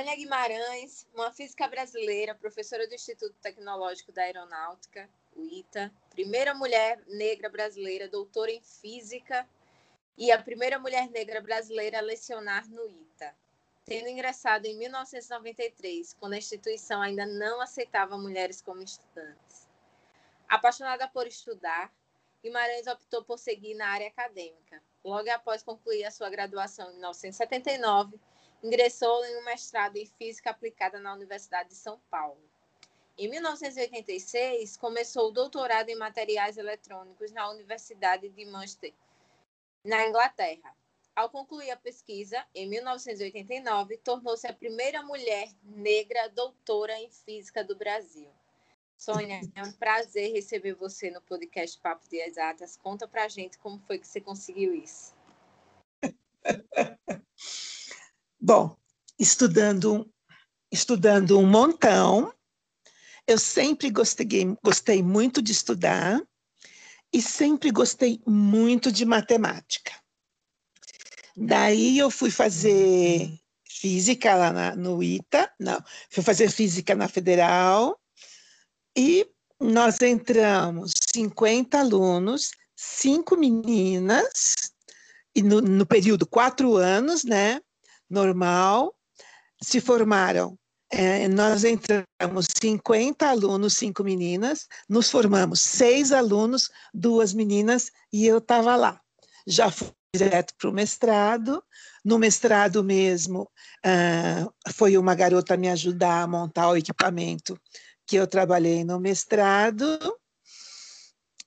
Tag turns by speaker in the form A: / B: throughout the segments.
A: Sônia Guimarães, uma física brasileira, professora do Instituto Tecnológico da Aeronáutica, o ITA, primeira mulher negra brasileira doutora em física e a primeira mulher negra brasileira a lecionar no ITA, tendo ingressado em 1993, quando a instituição ainda não aceitava mulheres como estudantes. Apaixonada por estudar, Guimarães optou por seguir na área acadêmica. Logo após concluir a sua graduação em 1979, ingressou em um mestrado em Física Aplicada na Universidade de São Paulo. Em 1986, começou o doutorado em Materiais Eletrônicos na Universidade de Manchester, na Inglaterra. Ao concluir a pesquisa, em 1989, tornou-se a primeira mulher negra doutora em Física do Brasil. Sônia, é um prazer receber você no podcast Papo de Exatas. Conta pra gente como foi que você conseguiu isso.
B: Bom, estudando, estudando um montão, eu sempre gostei, gostei muito de estudar e sempre gostei muito de matemática. Daí eu fui fazer física lá na, no ITA, não, fui fazer física na Federal e nós entramos 50 alunos, cinco meninas, e no, no período quatro anos, né? Normal, se formaram. É, nós entramos 50 alunos, cinco meninas, nos formamos seis alunos, duas meninas, e eu estava lá. Já fui direto para o mestrado. No mestrado mesmo, uh, foi uma garota me ajudar a montar o equipamento que eu trabalhei no mestrado.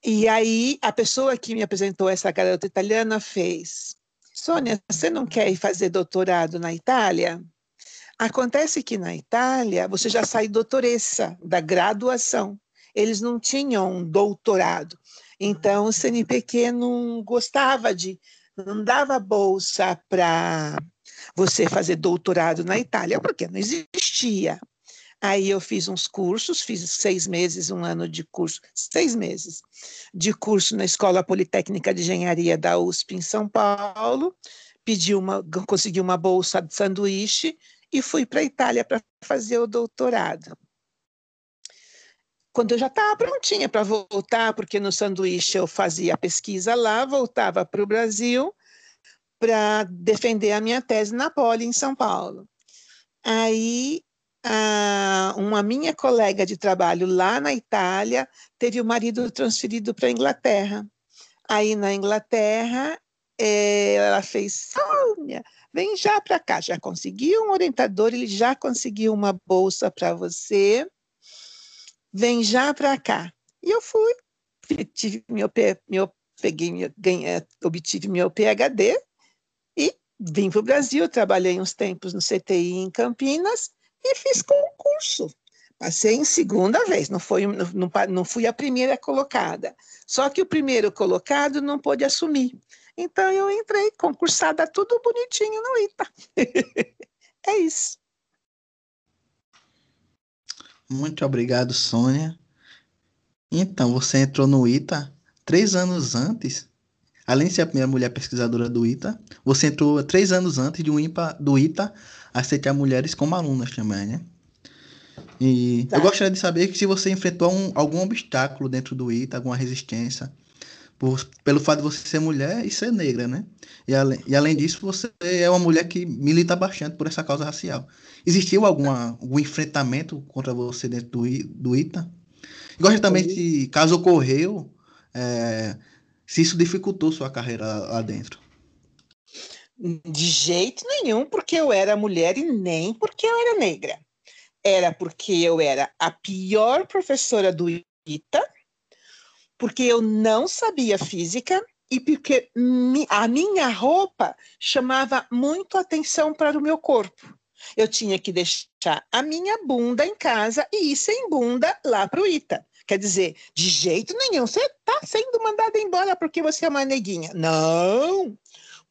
B: E aí, a pessoa que me apresentou essa garota italiana fez Sônia, você não quer ir fazer doutorado na Itália? Acontece que na Itália você já sai doutoressa da graduação. Eles não tinham doutorado. Então o CNPq não gostava de, não dava bolsa para você fazer doutorado na Itália, porque não existia. Aí eu fiz uns cursos, fiz seis meses, um ano de curso, seis meses de curso na Escola Politécnica de Engenharia da USP em São Paulo, pedi uma, consegui uma bolsa de sanduíche e fui para a Itália para fazer o doutorado. Quando eu já estava prontinha para voltar, porque no sanduíche eu fazia pesquisa lá, voltava para o Brasil para defender a minha tese na Poli, em São Paulo. Aí uma minha colega de trabalho lá na Itália teve o marido transferido para a Inglaterra. Aí na Inglaterra, é, ela fez, Sônia, vem já para cá. Já conseguiu um orientador, ele já conseguiu uma bolsa para você. Vem já para cá. E eu fui, tive meu, meu peguei, ganhei, obtive meu PhD e vim para o Brasil. Trabalhei uns tempos no CTI em Campinas e fiz concurso. Passei em segunda vez, não, foi, não, não fui a primeira colocada. Só que o primeiro colocado não pôde assumir. Então eu entrei concursada, tudo bonitinho no ITA. é isso.
C: Muito obrigado, Sônia. Então, você entrou no ITA três anos antes, além de ser a primeira mulher pesquisadora do ITA, você entrou três anos antes de um IPA, do ITA aceitar mulheres como alunas também, né? E tá. eu gostaria de saber que se você enfrentou um, algum obstáculo dentro do ITA, alguma resistência, por, pelo fato de você ser mulher e ser negra, né? E, ale, e além disso, você é uma mulher que milita bastante por essa causa racial. Existiu alguma, algum enfrentamento contra você dentro do, do ITA? Gostaria também de, caso ocorreu, é, se isso dificultou sua carreira lá dentro.
B: De jeito nenhum, porque eu era mulher e nem porque eu era negra. Era porque eu era a pior professora do ITA, porque eu não sabia física e porque a minha roupa chamava muito atenção para o meu corpo. Eu tinha que deixar a minha bunda em casa e ir sem bunda lá para o ITA. Quer dizer, de jeito nenhum, você está sendo mandada embora porque você é uma neguinha. Não!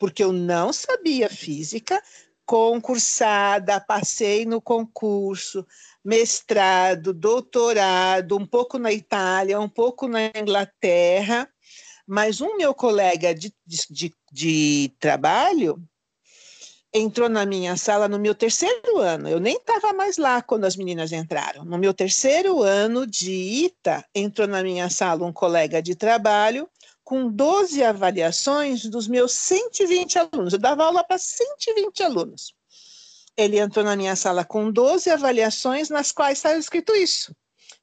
B: Porque eu não sabia física, concursada, passei no concurso, mestrado, doutorado, um pouco na Itália, um pouco na Inglaterra, mas um meu colega de, de, de trabalho entrou na minha sala no meu terceiro ano. Eu nem estava mais lá quando as meninas entraram. No meu terceiro ano de ITA, entrou na minha sala um colega de trabalho com 12 avaliações dos meus 120 alunos. Eu dava aula para 120 alunos. Ele entrou na minha sala com 12 avaliações, nas quais estava escrito isso: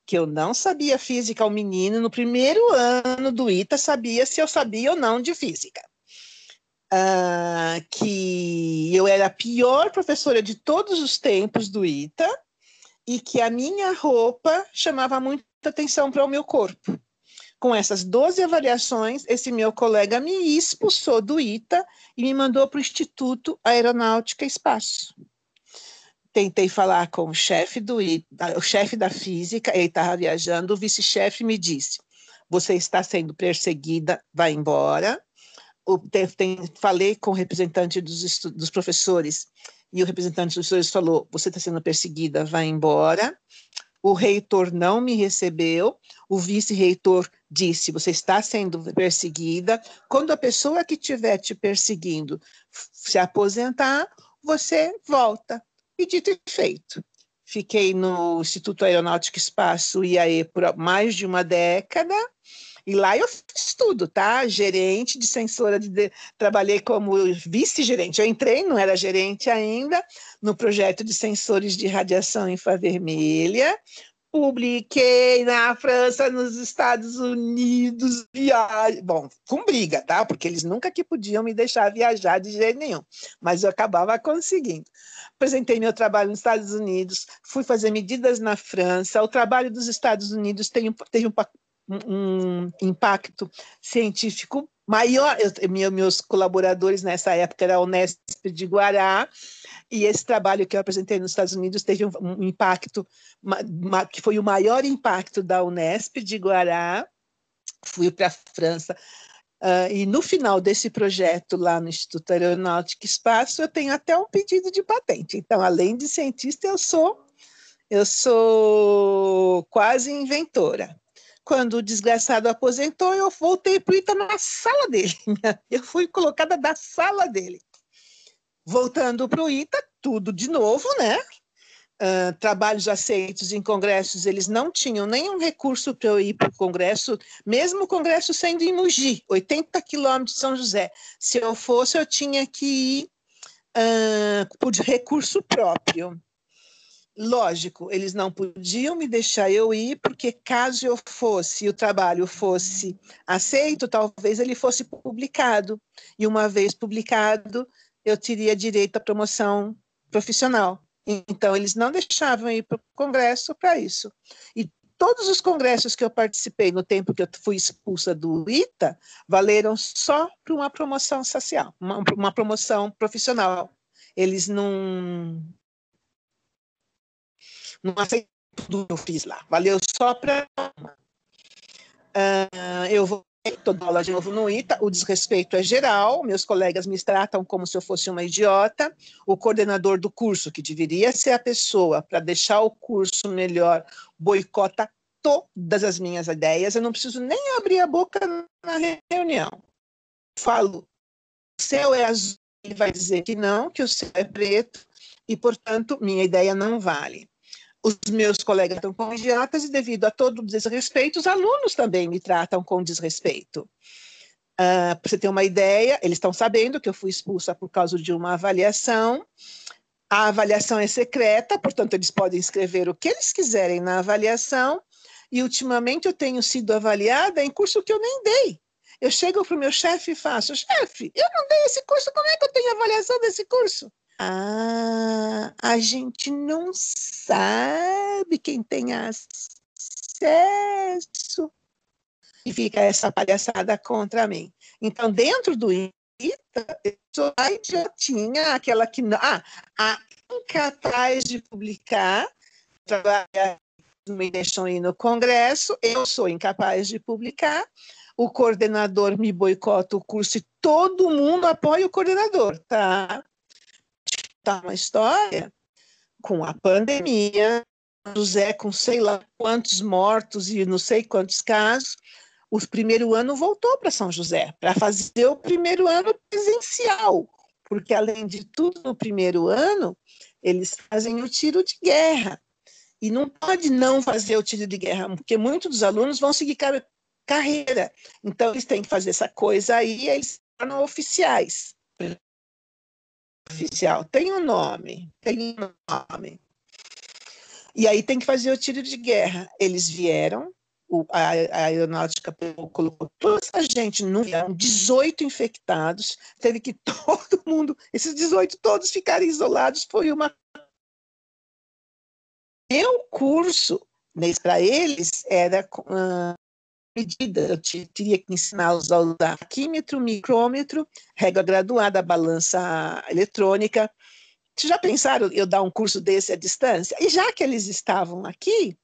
B: que eu não sabia física. O menino, no primeiro ano do ITA, sabia se eu sabia ou não de física uh, que eu era a pior professora de todos os tempos do ITA e que a minha roupa chamava muita atenção para o meu corpo. Com essas 12 avaliações, esse meu colega me expulsou do ITA e me mandou para o Instituto Aeronáutica Espaço. Tentei falar com o chefe do ITA, o chefe da física, ele estava viajando, o vice-chefe me disse: "Você está sendo perseguida, vai embora" tem, tem, falei com o representante dos, dos professores e o representante dos professores falou: você está sendo perseguida, vai embora. O reitor não me recebeu. O vice-reitor disse: você está sendo perseguida. Quando a pessoa que estiver te perseguindo se aposentar, você volta. E dito e feito. Fiquei no Instituto Aeronáutico Espaço IAE por mais de uma década e lá eu fiz tudo, tá? Gerente de sensora, de, de trabalhei como vice-gerente. Eu entrei, não era gerente ainda, no projeto de sensores de radiação infravermelha. Publiquei na França, nos Estados Unidos, viagem. Bom, com briga, tá? Porque eles nunca que podiam me deixar viajar de jeito nenhum, mas eu acabava conseguindo. Apresentei meu trabalho nos Estados Unidos, fui fazer medidas na França. O trabalho dos Estados Unidos tem, teve um um impacto científico maior. Eu, meus colaboradores nessa época era a Unesp de Guará, e esse trabalho que eu apresentei nos Estados Unidos teve um, um impacto, uma, uma, que foi o maior impacto da Unesp de Guará. Fui para a França. Uh, e no final desse projeto lá no Instituto Aeronáutico e Espaço, eu tenho até um pedido de patente. Então, além de cientista, eu sou eu sou quase inventora. Quando o desgraçado aposentou, eu voltei para o Ita na sala dele. Eu fui colocada da sala dele. Voltando para o Ita, tudo de novo, né? Uh, trabalhos aceitos em congressos, eles não tinham nenhum recurso para eu ir para o congresso, mesmo o congresso sendo em Mogi, 80 quilômetros de São José. Se eu fosse, eu tinha que ir uh, por recurso próprio. Lógico, eles não podiam me deixar eu ir, porque caso eu fosse, o trabalho fosse aceito, talvez ele fosse publicado. E uma vez publicado, eu teria direito à promoção profissional. Então, eles não deixavam ir para o Congresso para isso. E todos os congressos que eu participei no tempo que eu fui expulsa do ITA valeram só para uma promoção social, uma, uma promoção profissional. Eles não não aceito tudo que eu fiz lá. Valeu só para. Uh, eu vou toda aula de novo no ITA, o desrespeito é geral, meus colegas me tratam como se eu fosse uma idiota, o coordenador do curso, que deveria ser a pessoa para deixar o curso melhor, boicota todas as minhas ideias, eu não preciso nem abrir a boca na reunião. Falo, o céu é azul, ele vai dizer que não, que o céu é preto, e, portanto, minha ideia não vale os meus colegas estão com idiotas e, devido a todo o desrespeito, os alunos também me tratam com desrespeito. Uh, Para você ter uma ideia, eles estão sabendo que eu fui expulsa por causa de uma avaliação. A avaliação é secreta, portanto, eles podem escrever o que eles quiserem na avaliação. E, ultimamente, eu tenho sido avaliada em curso que eu nem dei. Eu chego para o meu chefe e faço: chefe, eu não dei esse curso, como é que eu tenho avaliação desse curso? Ah, a gente não sabe quem tem acesso. E fica essa palhaçada contra mim. Então, dentro do ITA, eu sou a idiotinha, aquela que. Ah, a incapaz de publicar, trabalha me deixam ir no Congresso, eu sou incapaz de publicar, o coordenador me boicota o curso e todo mundo apoia o coordenador, tá? Tá uma história com a pandemia, José com sei lá quantos mortos e não sei quantos casos, o primeiro ano voltou para São José, para fazer o primeiro ano presencial. porque além de tudo, no primeiro ano, eles fazem o tiro de guerra. E não pode não fazer o tiro de guerra, porque muitos dos alunos vão seguir car carreira. Então, eles têm que fazer essa coisa aí, e eles tornam oficiais. Oficial tem um nome, tem um nome. E aí tem que fazer o tiro de guerra. Eles vieram, o, a, a, aeronáutica colocou toda essa gente no avião, 18 infectados, teve que todo mundo, esses 18 todos ficarem isolados, foi uma. Meu curso, para eles, era uh, medida, eu teria que ensiná-los a usar químetro, micrômetro, régua graduada, balança eletrônica. Vocês já pensaram eu dar um curso desse à distância? E já que eles estavam aqui,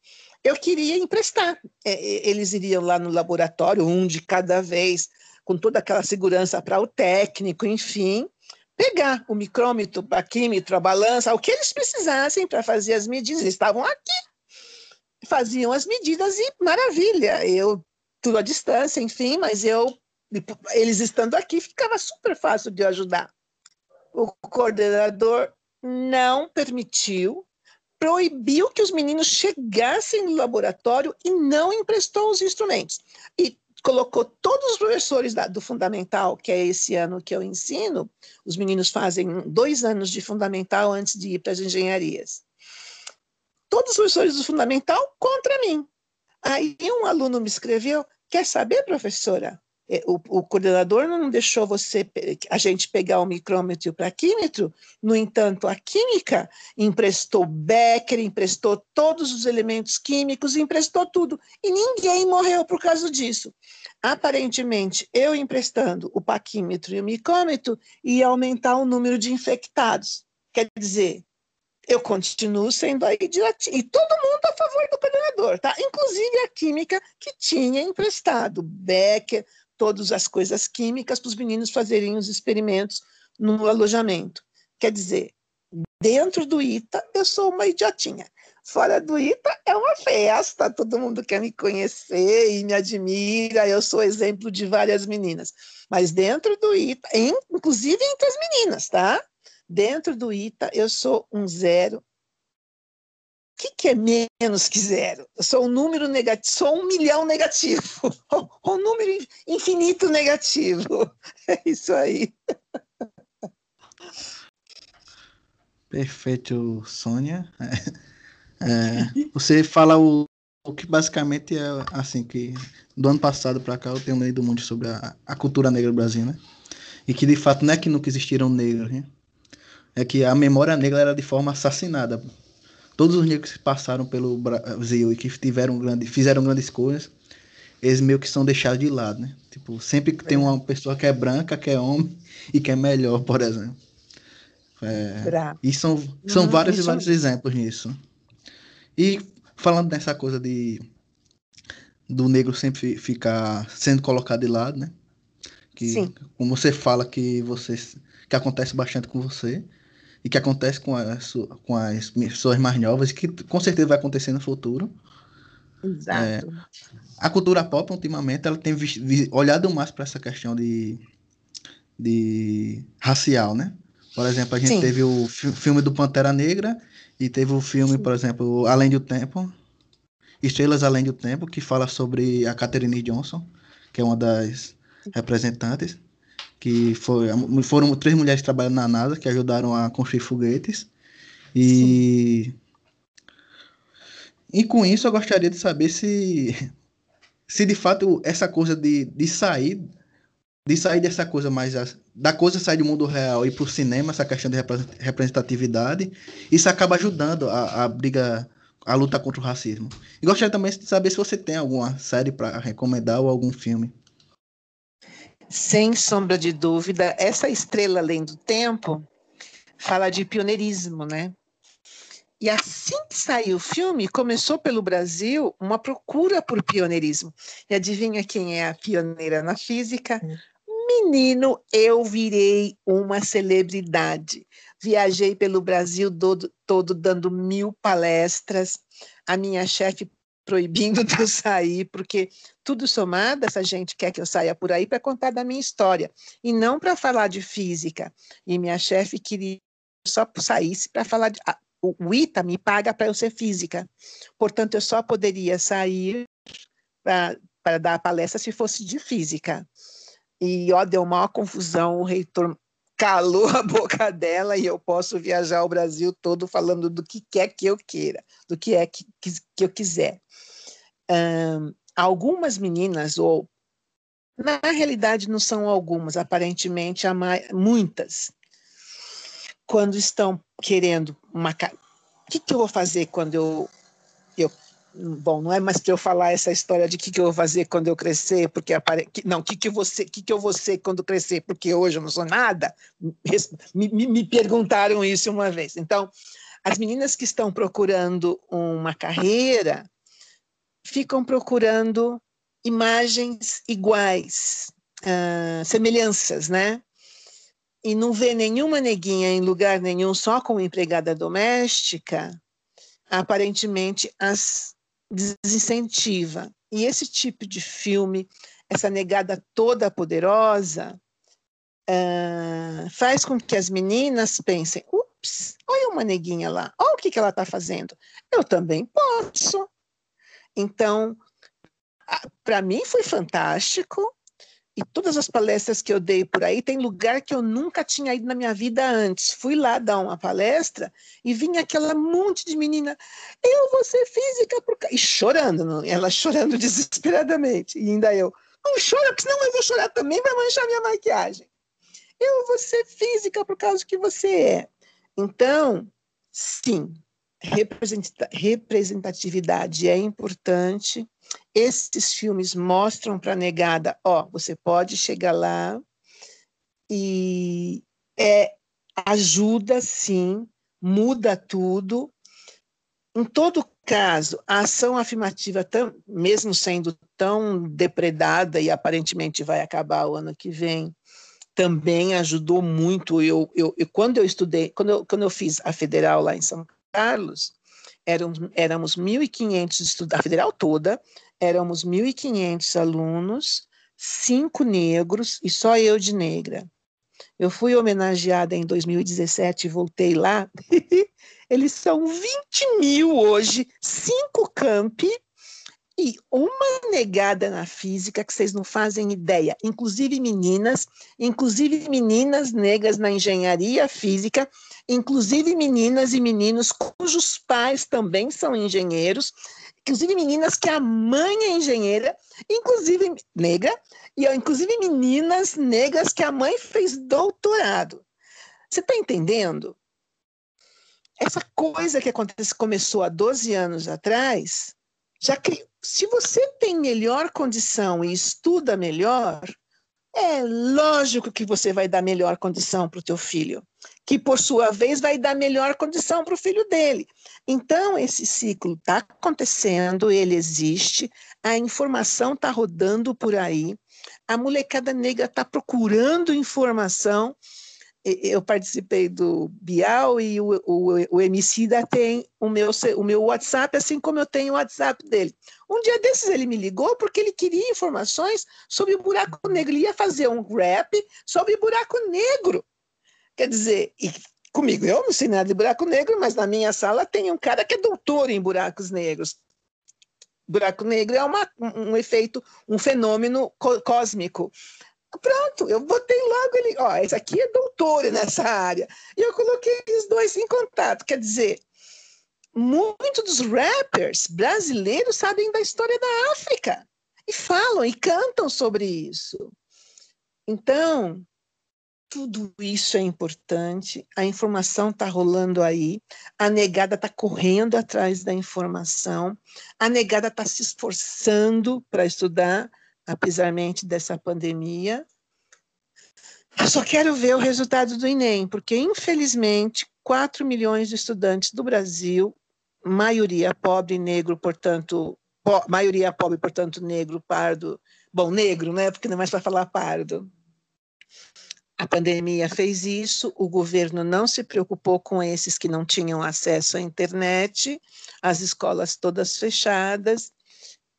B: eu queria emprestar. É, eles iriam lá no laboratório, um de cada vez, com toda aquela segurança para o técnico, enfim, pegar o micrômetro, o químetro, a balança, o que eles precisassem para fazer as medidas. Eles estavam aqui, faziam as medidas e maravilha. Eu tudo à distância, enfim, mas eu eles estando aqui ficava super fácil de ajudar. O coordenador não permitiu proibiu que os meninos chegassem no laboratório e não emprestou os instrumentos. E colocou todos os professores da, do fundamental, que é esse ano que eu ensino, os meninos fazem dois anos de fundamental antes de ir para as engenharias. Todos os professores do fundamental contra mim. Aí um aluno me escreveu: Quer saber, professora? É, o, o, coordenador não deixou você a gente pegar o micrômetro para químetro, no entanto, a química emprestou Becker, emprestou todos os elementos químicos, emprestou tudo, e ninguém morreu por causa disso. Aparentemente, eu emprestando o paquímetro e o micrômetro ia aumentar o número de infectados. Quer dizer, eu continuo sendo aí diretinho. E todo mundo a favor do coordenador, tá? Inclusive a química que tinha emprestado, Becker, todas as coisas químicas para os meninos fazerem os experimentos no alojamento. Quer dizer, dentro do ITA eu sou uma idiotinha. Fora do ITA é uma festa, todo mundo quer me conhecer e me admira, eu sou exemplo de várias meninas. Mas dentro do ITA, inclusive entre as meninas, tá? Dentro do ITA eu sou um zero o que, que, é menos que zero? Eu sou um número negativo, sou um milhão negativo, um número infinito negativo. É isso aí.
C: Perfeito, Sônia. É, você fala o, o, que basicamente é assim que do ano passado para cá eu tenho lido muito sobre a, a, cultura negra do Brasil, né? E que de fato não é que nunca existiram negros, né? É que a memória negra era de forma assassinada todos os negros que passaram pelo Brasil e que tiveram grande, fizeram grandes coisas, eles meio que são deixados de lado, né? Tipo, sempre que tem uma pessoa que é branca, que é homem e que é melhor, por exemplo. É, e são, são vários e vários exemplos nisso. E falando dessa coisa de do negro sempre ficar sendo colocado de lado, né? Que, Sim. como você fala que você que acontece bastante com você, e que acontece com as, com as pessoas mais novas e que com certeza vai acontecer no futuro.
B: Exato. É,
C: a cultura pop, ultimamente, ela tem olhado mais para essa questão de, de racial, né? Por exemplo, a gente Sim. teve o filme do Pantera Negra e teve o filme, Sim. por exemplo, Além do Tempo, Estrelas Além do Tempo, que fala sobre a Catherine Johnson, que é uma das representantes que foi, foram três mulheres trabalhando na NASA que ajudaram a construir foguetes. E, e com isso eu gostaria de saber se, se de fato essa coisa de, de sair de sair dessa coisa mais da coisa sair do mundo real e para o cinema essa questão de representatividade isso acaba ajudando a, a briga a luta contra o racismo e gostaria também de saber se você tem alguma série para recomendar ou algum filme
B: sem sombra de dúvida, essa estrela além do tempo fala de pioneirismo, né? E assim que saiu o filme, começou pelo Brasil uma procura por pioneirismo. E adivinha quem é a pioneira na física? Menino, eu virei uma celebridade. Viajei pelo Brasil todo, todo dando mil palestras. A minha chefe proibindo de eu sair, porque tudo somado, essa gente quer que eu saia por aí para contar da minha história, e não para falar de física. E minha chefe queria só saísse para falar de. O ITA me paga para eu ser física, portanto, eu só poderia sair para dar a palestra se fosse de física. E ó, deu uma confusão, o reitor calou a boca dela e eu posso viajar o Brasil todo falando do que quer que eu queira, do que é que, que, que eu quiser. Um, algumas meninas, ou na realidade não são algumas, aparentemente há mais, muitas, quando estão querendo uma. O que, que eu vou fazer quando eu, bom, não é mais para eu falar essa história de o que, que eu vou fazer quando eu crescer, porque apare... não, o que, que, você, que, que eu vou ser quando crescer, porque hoje eu não sou nada. Me, me, me perguntaram isso uma vez. Então, as meninas que estão procurando uma carreira ficam procurando imagens iguais, uh, semelhanças, né? E não vê nenhuma neguinha em lugar nenhum só como empregada doméstica, aparentemente as desincentiva. E esse tipo de filme, essa negada toda poderosa, uh, faz com que as meninas pensem: ups, olha uma neguinha lá, olha o que, que ela está fazendo, eu também posso. Então, para mim foi fantástico, e todas as palestras que eu dei por aí, tem lugar que eu nunca tinha ido na minha vida antes. Fui lá dar uma palestra e vinha aquela monte de menina, eu vou ser física, por... e chorando, ela chorando desesperadamente. E ainda eu, não chora, porque senão eu vou chorar também, vai manchar minha maquiagem. Eu vou ser física por causa que você é. Então, sim, representatividade é importante. Esses filmes mostram para a negada, ó, você pode chegar lá e é ajuda sim, muda tudo. Em todo caso, a ação afirmativa, mesmo sendo tão depredada e aparentemente vai acabar o ano que vem, também ajudou muito. Eu, eu, eu quando eu estudei, quando eu, quando eu fiz a federal lá em São Carlos, éramos, éramos 1.500 estudantes, a federal toda, éramos 1.500 alunos, cinco negros e só eu de negra. Eu fui homenageada em 2017 e voltei lá. Eles são 20 mil hoje, cinco campi e uma negada na física que vocês não fazem ideia. Inclusive meninas, inclusive meninas negras na engenharia física, inclusive meninas e meninos cujos pais também são engenheiros, inclusive meninas que a mãe é engenheira, inclusive negra, e inclusive meninas negras que a mãe fez doutorado. Você está entendendo? Essa coisa que acontece, começou há 12 anos atrás, já que se você tem melhor condição e estuda melhor, é lógico que você vai dar melhor condição para o teu filho, que por sua vez vai dar melhor condição para o filho dele. Então esse ciclo está acontecendo, ele existe, a informação está rodando por aí, a molecada negra está procurando informação eu participei do Bial e o, o, o Emicida tem o meu, o meu WhatsApp, assim como eu tenho o WhatsApp dele. Um dia desses ele me ligou porque ele queria informações sobre o buraco negro. Ele ia fazer um rap sobre buraco negro. Quer dizer, e comigo, eu não sei nada de buraco negro, mas na minha sala tem um cara que é doutor em buracos negros. Buraco negro é uma, um efeito, um fenômeno cósmico. Pronto, eu botei logo ele, ó, esse aqui é doutor nessa área. E eu coloquei os dois em contato. Quer dizer, muitos dos rappers brasileiros sabem da história da África e falam e cantam sobre isso. Então, tudo isso é importante, a informação está rolando aí, a negada está correndo atrás da informação, a negada está se esforçando para estudar, apesar dessa pandemia. Eu só quero ver o resultado do Enem, porque, infelizmente, 4 milhões de estudantes do Brasil, maioria pobre, negro, portanto, po maioria pobre, portanto, negro, pardo, bom, negro, né? Porque não é mais para falar pardo. A pandemia fez isso, o governo não se preocupou com esses que não tinham acesso à internet, as escolas todas fechadas,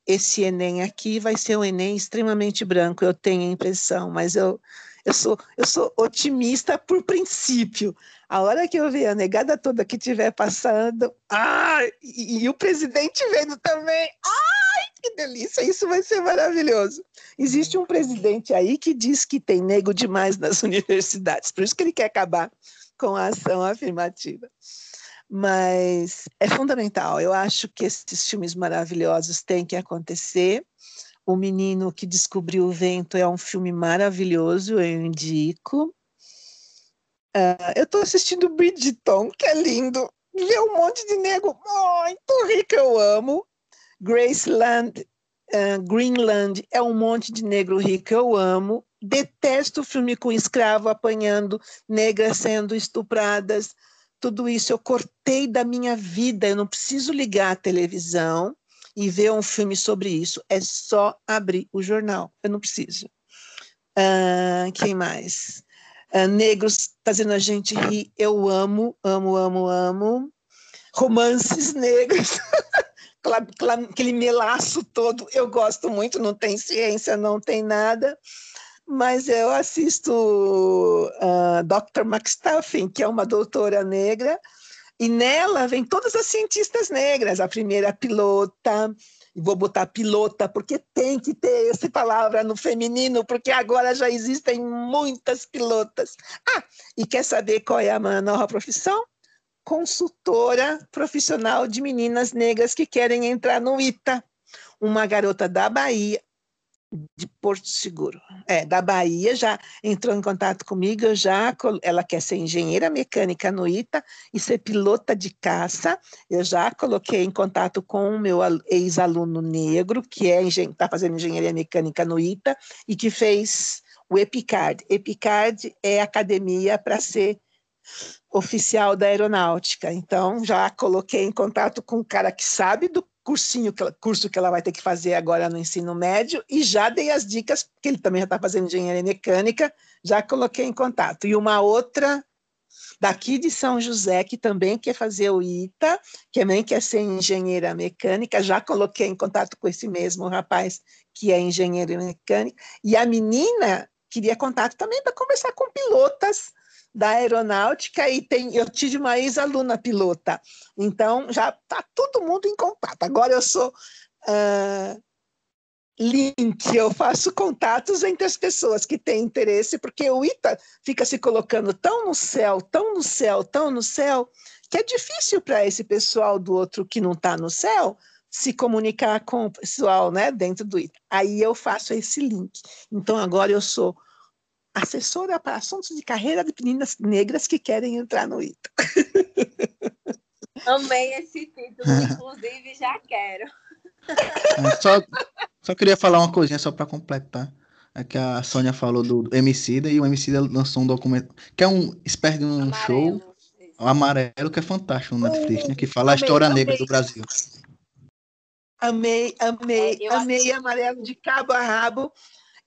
B: esse Enem aqui vai ser um Enem extremamente branco, eu tenho a impressão, mas eu, eu, sou, eu sou otimista por princípio. A hora que eu ver a negada toda que estiver passando, ah, e, e, o presidente vendo também, ai, que delícia, isso vai ser maravilhoso. Existe um presidente aí que diz que tem nego demais nas universidades, por isso que ele quer acabar com a ação afirmativa mas é fundamental. Eu acho que esses filmes maravilhosos têm que acontecer. O Menino que Descobriu o Vento é um filme maravilhoso, eu indico. Uh, eu estou assistindo Bridgeton, que é lindo. Ver um monte de nego muito rico, eu amo. Graceland, uh, Greenland é um monte de negro rico, eu amo. Detesto o filme com escravo apanhando, negras sendo estupradas tudo isso eu cortei da minha vida. Eu não preciso ligar a televisão e ver um filme sobre isso. É só abrir o jornal. Eu não preciso. Uh, quem mais? Uh, negros fazendo a gente rir. Eu amo, amo, amo, amo. Romances negros. Aquele melaço todo, eu gosto muito, não tem ciência, não tem nada mas eu assisto uh, ah, Dr. McStuffin, que é uma doutora negra, e nela vem todas as cientistas negras, a primeira pilota, e vou botar pilota porque tem que ter essa palavra no feminino, porque agora já existem muitas pilotas. Ah, e quer saber qual é a minha nova profissão? Consultora profissional de meninas negras que querem entrar no ITA. Uma garota da Bahia, de Porto Seguro, é, da Bahia, já entrou em contato comigo, já ela quer ser engenheira mecânica no ITA e ser pilota de caça, eu já coloquei em contato com o meu ex-aluno negro, que é está fazendo engenharia mecânica no ITA e que fez o EPICARD. EPICARD é academia para ser oficial da aeronáutica, então já coloquei em contato com um cara que sabe do cursinho, curso que ela vai ter que fazer agora no ensino médio, e já dei as dicas, porque ele também já está fazendo engenharia mecânica, já coloquei em contato. E uma outra daqui de São José, que também quer fazer o ITA, que também quer ser engenheira mecânica, já coloquei em contato com esse mesmo rapaz que é engenheiro mecânico, e a menina queria contato também para conversar com pilotas da aeronáutica e tem, eu tive uma ex-aluna pilota. Então, já está todo mundo em contato. Agora eu sou uh, link, eu faço contatos entre as pessoas que têm interesse, porque o ITA fica se colocando tão no céu, tão no céu, tão no céu, que é difícil para esse pessoal do outro que não está no céu se comunicar com o pessoal né, dentro do ITA. Aí eu faço esse link. Então, agora eu sou assessora para assuntos de carreira de meninas negras que querem entrar no ITA.
A: Amei esse título, inclusive já quero.
C: É, só, só queria falar uma coisinha só para completar. É que a Sônia falou do Emicida e o Emicida lançou um documento que é um espécie de um amarelo, show isso. amarelo que é fantástico no Netflix, né? Que fala amei, a história amei. negra do Brasil.
B: Amei, amei, é, amei amarelo de cabo a rabo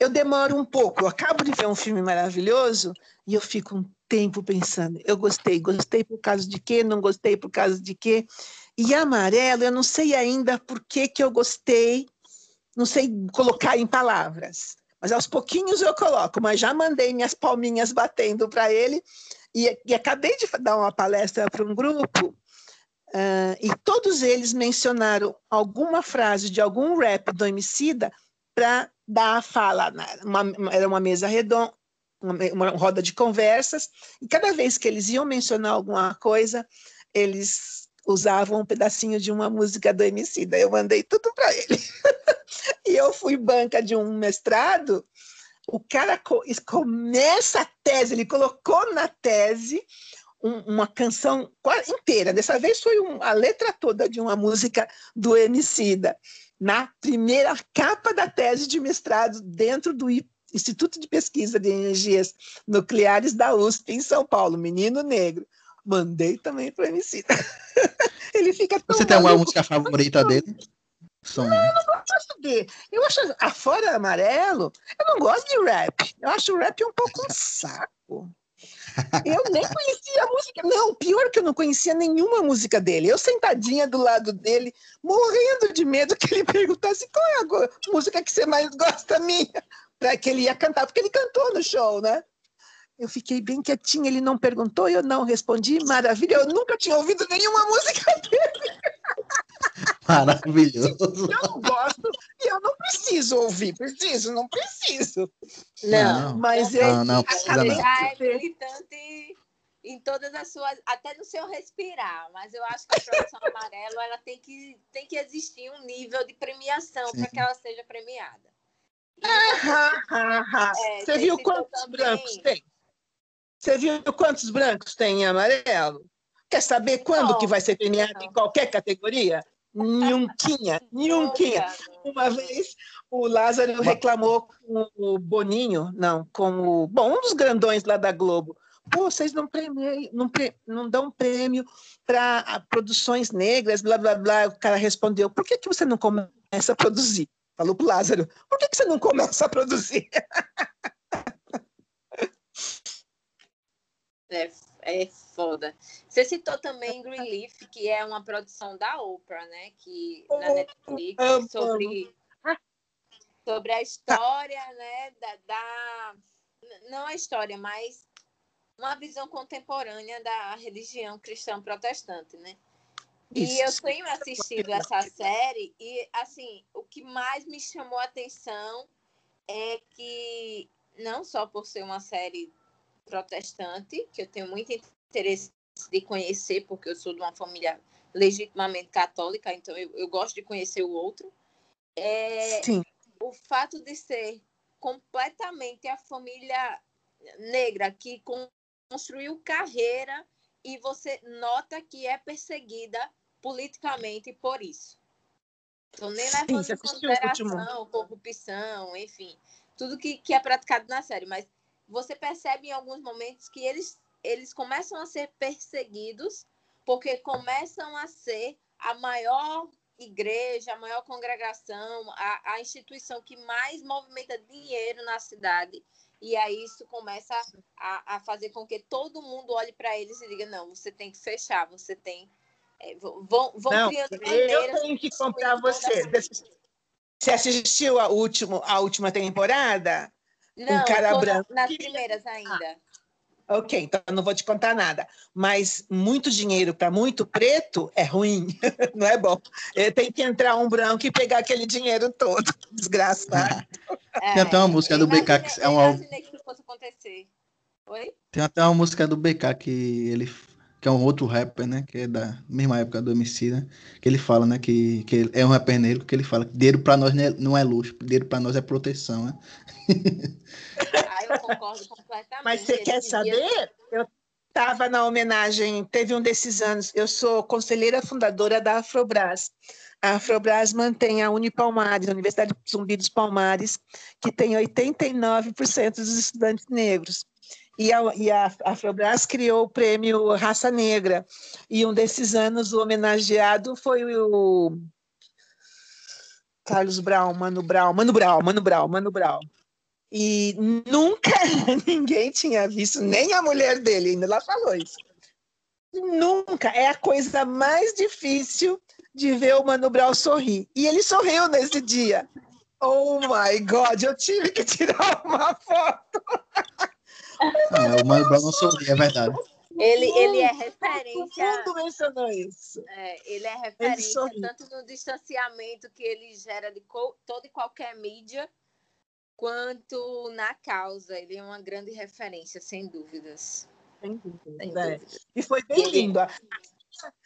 B: eu demoro um pouco. Eu acabo de ver um filme maravilhoso e eu fico um tempo pensando. Eu gostei, gostei por causa de quê? Não gostei por causa de quê? E amarelo, eu não sei ainda por que, que eu gostei, não sei colocar em palavras. Mas aos pouquinhos eu coloco, mas já mandei minhas palminhas batendo para ele e, e, acabei de dar uma palestra para um grupo uh, e todos eles mencionaram alguma frase de algum rap do Emicida para dar a fala. Né? Uma, era uma mesa redonda, uma, uma roda de conversas, e cada vez que eles iam mencionar alguma coisa, eles usavam um pedacinho de uma música do MC. Daí eu mandei tudo para ele. e eu fui banca de um mestrado. O cara co começa a tese, ele colocou na tese um, uma canção inteira. Dessa vez foi um, a letra toda de uma música do Emicida na primeira capa da tese de mestrado dentro do Instituto de Pesquisa de Energias Nucleares da USP, em São Paulo, Menino Negro. Mandei também para o MC. Ele fica tão
C: Você tem alguma música favorita dele?
B: Não, eu não gosto dele. Eu acho, afora amarelo, eu não gosto de rap. Eu acho o rap um pouco um saco. Eu nem conhecia a música. Não, pior que eu não conhecia nenhuma música dele. Eu sentadinha do lado dele, morrendo de medo que ele perguntasse qual é a música que você mais gosta minha, para que ele ia cantar, porque ele cantou no show, né? Eu fiquei bem quietinha, ele não perguntou, eu não respondi. Maravilha, eu nunca tinha ouvido nenhuma música dele.
C: Maravilhoso.
B: Eu não gosto e eu não preciso ouvir. Preciso, não preciso.
A: Não,
B: mas eu.
C: Não, não, precisa não.
A: Já é militante em todas as suas, até no seu respirar, mas eu acho que a produção amarelo ela tem que, tem que existir um nível de premiação para que ela seja premiada.
B: Ah, ah, ah, é, você viu quantos também... brancos tem? Você viu quantos brancos tem em amarelo? Quer saber quando que vai ser premiado não. em qualquer categoria? Nhunquinha, nhunquinha. Uma vez o Lázaro reclamou com o Boninho, não, com o. Bom, um dos grandões lá da Globo. Pô, vocês não, premiam, não, não dão prêmio para produções negras, blá, blá, blá. O cara respondeu: por que, que você não começa a produzir? Falou para o Lázaro: por que, que você não começa a produzir?
A: É, é foda. Você citou também Greenleaf, que é uma produção da Oprah, né? Que na Netflix sobre sobre a história, né? Da, da não a história, mas uma visão contemporânea da religião cristã protestante, né? Isso. E eu tenho assistido essa série e assim o que mais me chamou a atenção é que não só por ser uma série protestante, que eu tenho muito interesse de conhecer, porque eu sou de uma família legitimamente católica, então eu, eu gosto de conhecer o outro. É, Sim. O fato de ser completamente a família negra que construiu carreira e você nota que é perseguida politicamente por isso. Então, nem levando em consideração corrupção, enfim, tudo que, que é praticado na série, mas você percebe em alguns momentos que eles, eles começam a ser perseguidos porque começam a ser a maior igreja, a maior congregação, a, a instituição que mais movimenta dinheiro na cidade. E aí isso começa a, a fazer com que todo mundo olhe para eles e diga: não, você tem que fechar, você tem. É, vão vão
B: não, criando Eu tenho que comprar você. Você assistiu a, último, a última temporada?
A: Não, um cara branco. Nas primeiras ainda.
B: Ah, ok, então eu não vou te contar nada. Mas muito dinheiro para muito preto é ruim, não é bom. Tem que entrar um branco e pegar aquele dinheiro todo. Desgraçado.
C: É, Tem até uma música do BK que é uma.
A: que isso fosse acontecer. Oi?
C: Tem até uma música do BK que ele que é um outro rapper, né? Que é da mesma época do MC, né? Que ele fala, né? Que, que é um rapper negro, que ele fala que dinheiro pra nós não é, é luxo, dinheiro pra nós é proteção, né?
A: Ah, eu concordo completamente.
B: Mas você quer saber? Eu estava na homenagem, teve um desses anos, eu sou conselheira fundadora da Afrobras. A Afrobras mantém a Unipalmares, a Universidade Zumbi dos Palmares, que tem 89% dos estudantes negros. E a, e a Afrobras criou o prêmio Raça Negra. E um desses anos, o homenageado foi o Carlos Brown, Mano Brown, Mano Brown, Mano Brown, Mano Brown. E nunca ninguém tinha visto, nem a mulher dele, ainda ela falou isso. Nunca. É a coisa mais difícil de ver o Mano Brown sorrir. E ele sorriu nesse dia. Oh my God, eu tive que tirar uma foto.
C: Ah, o Mano Brown não sorri, é verdade.
A: Ele, ele é referência.
B: Todo mundo mencionou isso.
A: É, ele é referência ele tanto no distanciamento que ele gera de toda e qualquer mídia, quanto na causa. Ele é uma grande referência, sem dúvidas.
B: Sem dúvidas. Sem é. dúvidas. E foi bem ele... lindo.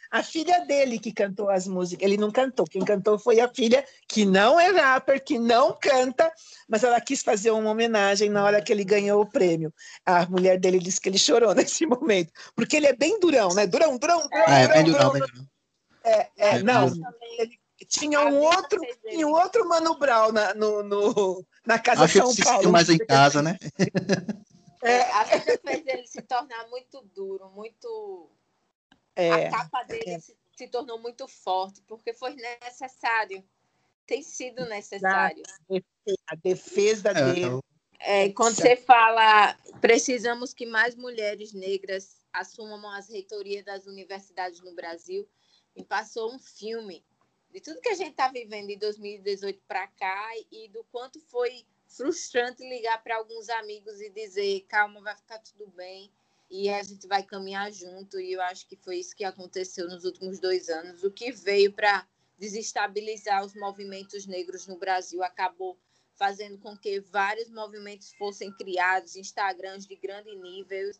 B: A filha dele que cantou as músicas, ele não cantou, quem cantou foi a filha, que não é rapper, que não canta, mas ela quis fazer uma homenagem na hora que ele ganhou o prêmio. A mulher dele disse que ele chorou nesse momento, porque ele é bem durão, né? Durão, durão, durão. Ah, é bem durão, durão. É, é, é, não, ele tinha um outro, tinha um outro Mano Brown na, no, no, na Casa Acho São Paulo.
C: mais em casa, né?
A: É, a vida fez ele se tornar muito duro, muito é, a capa dele é. se, se, tornou muito forte, porque foi necessário. Tem sido necessário.
B: A defesa é, dele.
A: É, quando você fala Precisamos que mais mulheres negras assumam as reitorias das universidades no Brasil. Me passou um filme de tudo que a gente está vivendo de 2018 para cá e do quanto foi frustrante ligar para alguns amigos e dizer calma, vai ficar tudo bem e a gente vai caminhar junto. E eu acho que foi isso que aconteceu nos últimos dois anos. O que veio para desestabilizar os movimentos negros no Brasil acabou fazendo com que vários movimentos fossem criados, Instagrams de grande nível,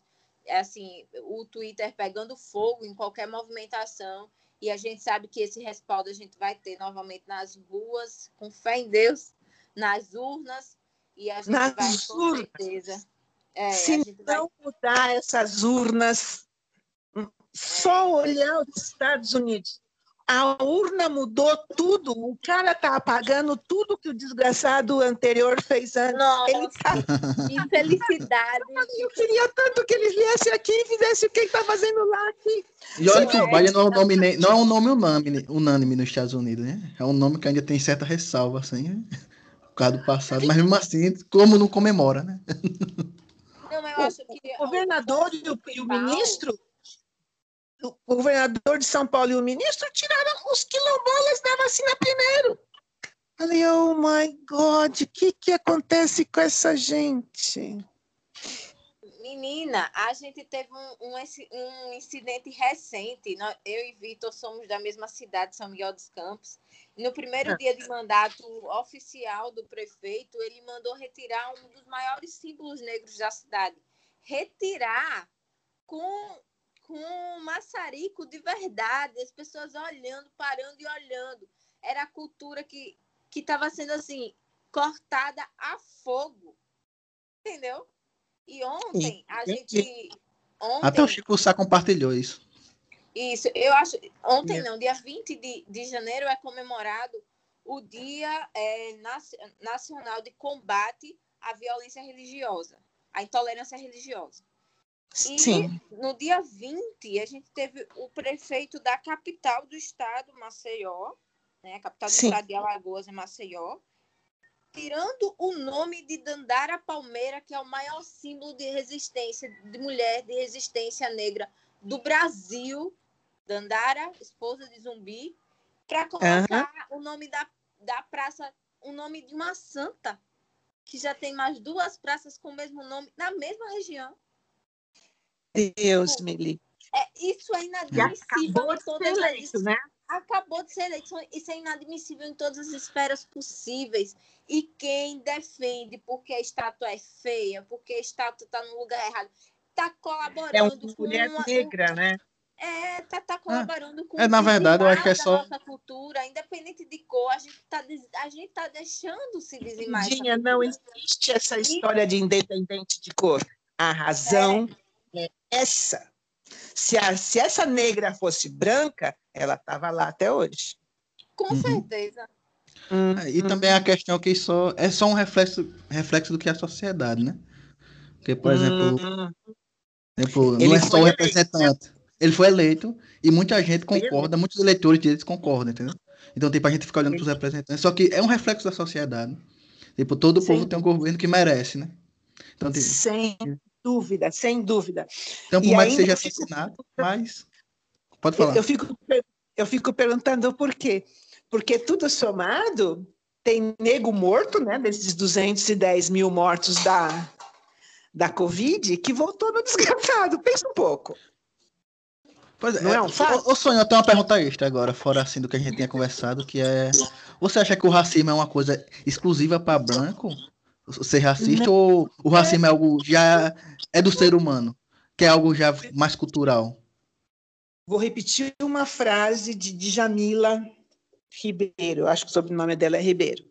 A: assim, o Twitter pegando fogo em qualquer movimentação, e a gente sabe que esse respaldo a gente vai ter novamente nas ruas, com fé em Deus, nas urnas, e a gente nas vai urnas. com certeza.
B: É, Se não vai... mudar essas urnas, só olhar os Estados Unidos a urna mudou tudo. O cara tá apagando tudo que o desgraçado anterior fez antes.
A: Nossa, ele tá... infelicidade.
B: Eu queria tanto que ele viesse aqui e fizesse o que ele tá fazendo lá aqui.
C: E olha que o Biden não é um nome, não é um nome unânime, unânime nos Estados Unidos, né? É um nome que ainda tem certa ressalva, assim, né? por causa do passado, mas mesmo assim, como não comemora, né?
A: Não, eu acho que
B: o governador e o, e o ministro o governador de São Paulo e o ministro tiraram os quilombolas da vacina primeiro. Falei, oh my God, o que, que acontece com essa gente?
A: Menina, a gente teve um, um, um incidente recente. Eu e Vitor somos da mesma cidade, São Miguel dos Campos. No primeiro é. dia de mandato oficial do prefeito, ele mandou retirar um dos maiores símbolos negros da cidade. Retirar com com um maçarico de verdade, as pessoas olhando, parando e olhando. Era a cultura que que estava sendo assim cortada a fogo, entendeu? E ontem a gente ontem,
C: até o Chico Sá compartilhou isso.
A: Isso, eu acho. Ontem não, dia 20 de, de janeiro é comemorado o Dia é, Nacional de Combate à Violência Religiosa, à Intolerância Religiosa. E Sim. no dia 20, a gente teve o prefeito da capital do estado, Maceió, né? A capital do Sim. estado de Alagoas é Maceió, tirando o nome de Dandara Palmeira, que é o maior símbolo de resistência, de mulher de resistência negra do Brasil, Dandara, esposa de Zumbi, para colocar uhum. o nome da, da praça, o nome de uma santa, que já tem mais duas praças com o mesmo nome, na mesma região.
B: Deus me livre.
A: É, isso é inadmissível em todas eleito, as... né? Acabou de ser eleito. Isso é inadmissível em todas as esferas possíveis. E quem defende porque a estátua é feia, porque a estátua está no lugar errado, está colaborando é
B: uma mulher uma, negra, né?
A: É, tá, tá colaborando com
C: é, na verdade, eu acho que é só
A: nossa cultura, independente de cor, a gente tá, a gente tá deixando se dizimar.
B: não existe essa história de independente de cor. A razão é essa. Se, a, se essa negra fosse branca, ela estava lá até hoje.
A: Com uhum. certeza.
C: Uhum. E também a questão que só é só um reflexo, reflexo do que é a sociedade, né? Porque, por exemplo, uhum. exemplo não é só o representante. Eleito. Ele foi eleito e muita gente concorda, muitos eleitores deles concordam, entendeu? Então, tipo, a gente fica olhando para os representantes. Só que é um reflexo da sociedade. Tipo, todo Sim. povo tem um governo que merece, né?
B: Então, tipo, Sim dúvida, sem dúvida.
C: Então, por e mais que seja assassinado, fico... mas. Pode falar.
B: Eu, eu, fico, eu fico perguntando por quê. Porque tudo somado, tem nego morto, né? Desses 210 mil mortos da, da Covid, que voltou no desgraçado. Pensa um pouco.
C: Pois não é, é um fato? Ô, Sonho, eu tenho uma pergunta extra agora, fora assim do que a gente tinha conversado, que é. Você acha que o racismo é uma coisa exclusiva para branco? Ser racista não. ou o racismo é algo já é do ser humano, que é algo já mais cultural?
B: Vou repetir uma frase de, de Jamila Ribeiro, acho que o sobrenome dela é Ribeiro.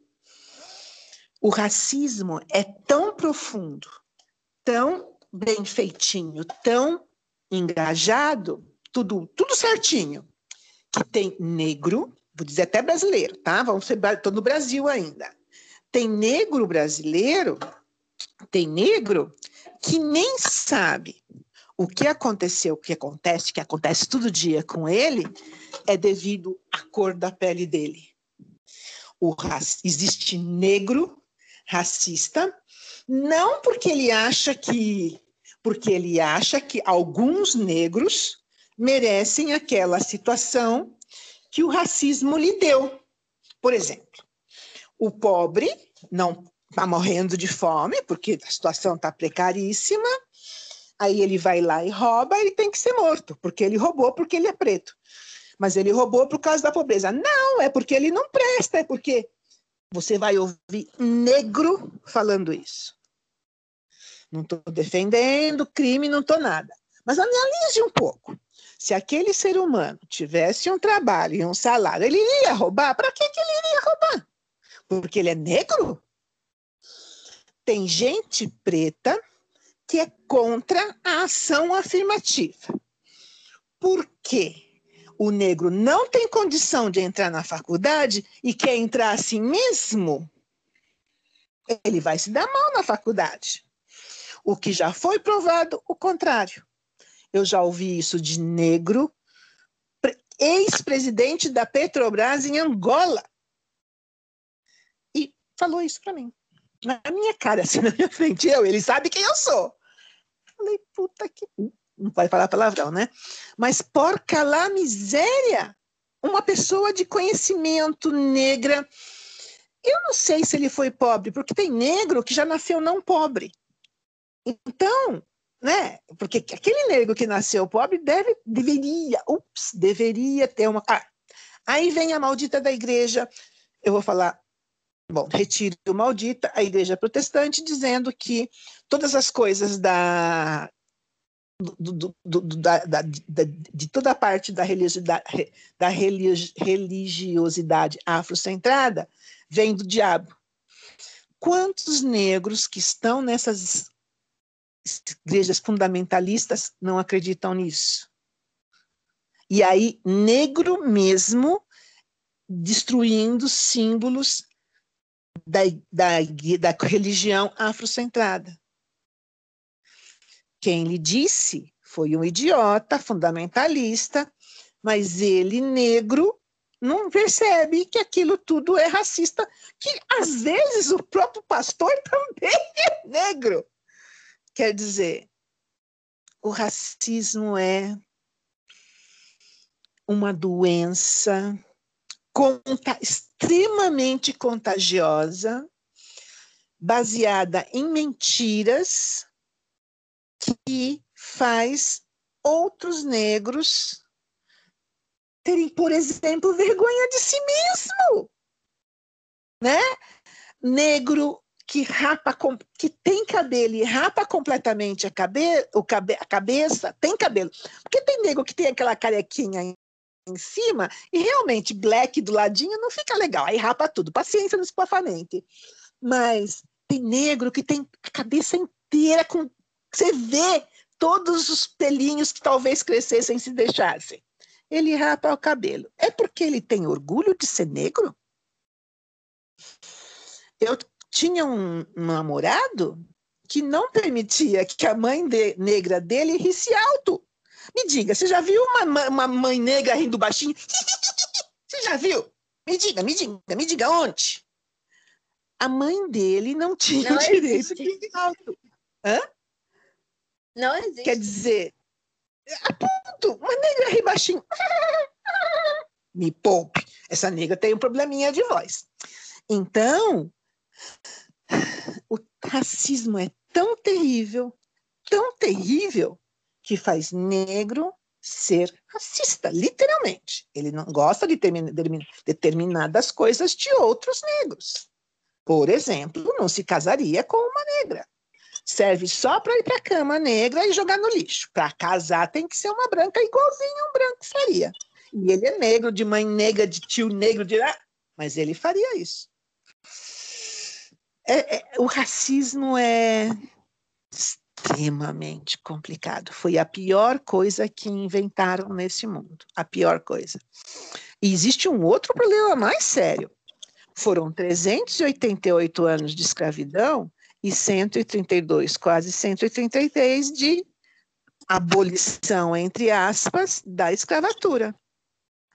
B: O racismo é tão profundo, tão bem feitinho, tão engajado, tudo, tudo certinho, que tem negro, vou dizer até brasileiro, tá? Vamos ser, estou no Brasil ainda tem negro brasileiro, tem negro que nem sabe o que aconteceu, o que acontece, que acontece todo dia com ele, é devido à cor da pele dele. O existe negro racista, não porque ele acha que porque ele acha que alguns negros merecem aquela situação que o racismo lhe deu. Por exemplo, o pobre não está morrendo de fome, porque a situação está precaríssima, aí ele vai lá e rouba, ele tem que ser morto, porque ele roubou porque ele é preto. Mas ele roubou por causa da pobreza. Não, é porque ele não presta, é porque você vai ouvir negro falando isso. Não estou defendendo crime, não estou nada. Mas analise um pouco. Se aquele ser humano tivesse um trabalho e um salário, ele iria roubar? Para que, que ele iria roubar? Porque ele é negro? Tem gente preta que é contra a ação afirmativa. Por quê? O negro não tem condição de entrar na faculdade e quer entrar assim mesmo, ele vai se dar mal na faculdade. O que já foi provado, o contrário. Eu já ouvi isso de negro, ex-presidente da Petrobras em Angola. Falou isso para mim. Na minha cara, assim, na minha frente. Eu, ele sabe quem eu sou. Falei, puta que. Não pode falar palavrão, né? Mas porca lá miséria! Uma pessoa de conhecimento negra. Eu não sei se ele foi pobre, porque tem negro que já nasceu não pobre. Então, né? Porque aquele negro que nasceu pobre deve, deveria, ups, deveria ter uma. Ah, aí vem a maldita da igreja. Eu vou falar, bom, retiro maldita, a igreja protestante, dizendo que todas as coisas da, do, do, do, da, da, da, de toda a parte da religiosidade, da religiosidade afrocentrada vem do diabo. Quantos negros que estão nessas igrejas fundamentalistas não acreditam nisso. E aí, negro mesmo, destruindo símbolos da, da, da religião afrocentrada. Quem lhe disse foi um idiota fundamentalista, mas ele, negro, não percebe que aquilo tudo é racista, que às vezes o próprio pastor também é negro. Quer dizer, o racismo é uma doença extremamente contagiosa, baseada em mentiras, que faz outros negros terem, por exemplo, vergonha de si mesmo. Né? Negro que rapa, que tem cabelo e rapa completamente a, cabe, o cabe, a cabeça, tem cabelo. Porque tem nego que tem aquela carequinha em, cima e realmente black do ladinho não fica legal. Aí rapa tudo. Paciência no espafamente. Mas tem negro que tem a cabeça inteira com. Você vê todos os pelinhos que talvez crescessem se deixassem. Ele rapa o cabelo. É porque ele tem orgulho de ser negro? Eu tinha um, um namorado que não permitia que a mãe de, negra dele risse alto. Me diga, você já viu uma, uma mãe negra rindo baixinho? Você já viu? Me diga, me diga, me diga onde? A mãe dele não tinha não direito existe. de rir alto. Hã?
A: Não existe.
B: Quer dizer, a ponto, uma negra ri baixinho. Me poupe. Essa negra tem um probleminha de voz. Então, o racismo é tão terrível, tão terrível, que faz negro ser racista, literalmente. Ele não gosta de determinadas coisas de outros negros. Por exemplo, não se casaria com uma negra. Serve só para ir para a cama negra e jogar no lixo. Para casar tem que ser uma branca igualzinho um branco faria. E ele é negro, de mãe negra, de tio negro, de... mas ele faria isso. É, é, o racismo é extremamente complicado. Foi a pior coisa que inventaram nesse mundo. A pior coisa. E existe um outro problema mais sério. Foram 388 anos de escravidão e 132, quase 133 de abolição, entre aspas, da escravatura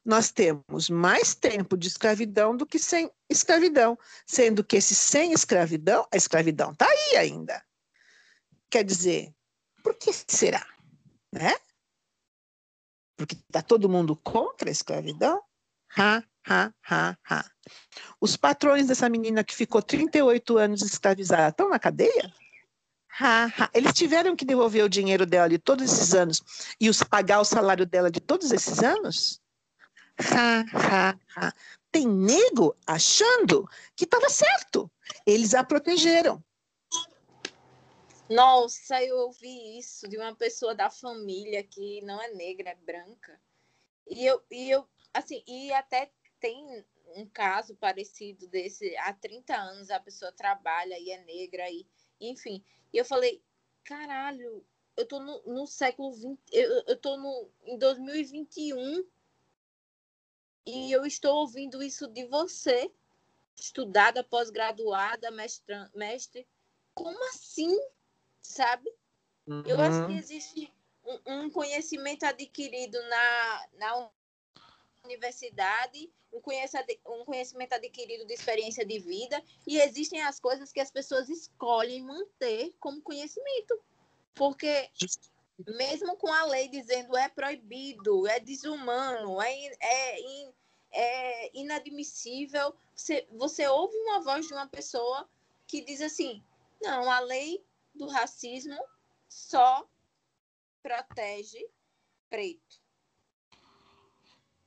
B: nós temos mais tempo de escravidão do que sem escravidão, sendo que esse sem escravidão, a escravidão está aí ainda. Quer dizer, Por que será? Né? Porque está todo mundo contra a escravidão? Ha, ha, ha, ha. Os patrões dessa menina que ficou 38 anos escravizada estão na cadeia? Ha, ha. Eles tiveram que devolver o dinheiro dela de todos esses anos e os, pagar o salário dela de todos esses anos? Ha, ha, ha. Tem nego achando que estava certo. Eles a protegeram.
A: Nossa, eu ouvi isso de uma pessoa da família que não é negra, é branca. E eu, e eu assim, e até tem um caso parecido desse. Há 30 anos a pessoa trabalha e é negra, e, enfim. E eu falei, caralho, eu tô no, no século 20, eu, eu tô no, em 2021 e eu estou ouvindo isso de você, estudada, pós-graduada, mestre. Como assim? Sabe? Uhum. Eu acho que uhum. existe um, um, conhecimento adquirido na, na universidade, um, um conhecimento adquirido de experiência de vida, e existem as coisas que as pessoas escolhem manter como conhecimento. Porque mesmo com a lei dizendo é proibido, é desumano, é, é, é inadmissível, você, você ouve uma voz de uma pessoa que diz assim: não, a lei do racismo só protege preto.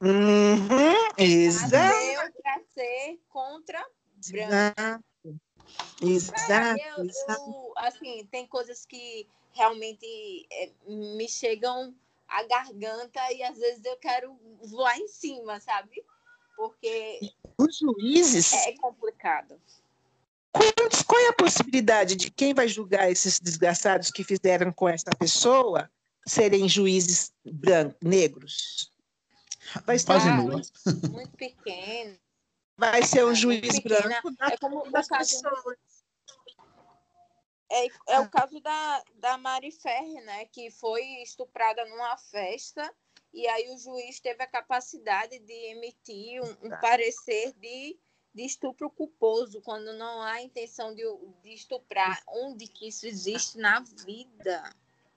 B: Uhum, exato.
A: para ser contra branco.
B: Exato.
A: Eu, eu, assim, tem coisas que realmente é, me chegam à garganta e às vezes eu quero voar em cima, sabe? Porque
B: os juízes
A: é complicado.
B: Qual é a possibilidade de quem vai julgar esses desgraçados que fizeram com essa pessoa serem juízes brancos, negros?
A: Vai estar muito, muito pequeno.
B: Vai ser um juiz branco
A: é como das pessoas. É, é o caso da, da Mari Ferre, né? Que foi estuprada numa festa e aí o juiz teve a capacidade de emitir um, um tá. parecer de, de estupro culposo, quando não há intenção de, de estuprar, onde que isso existe na vida.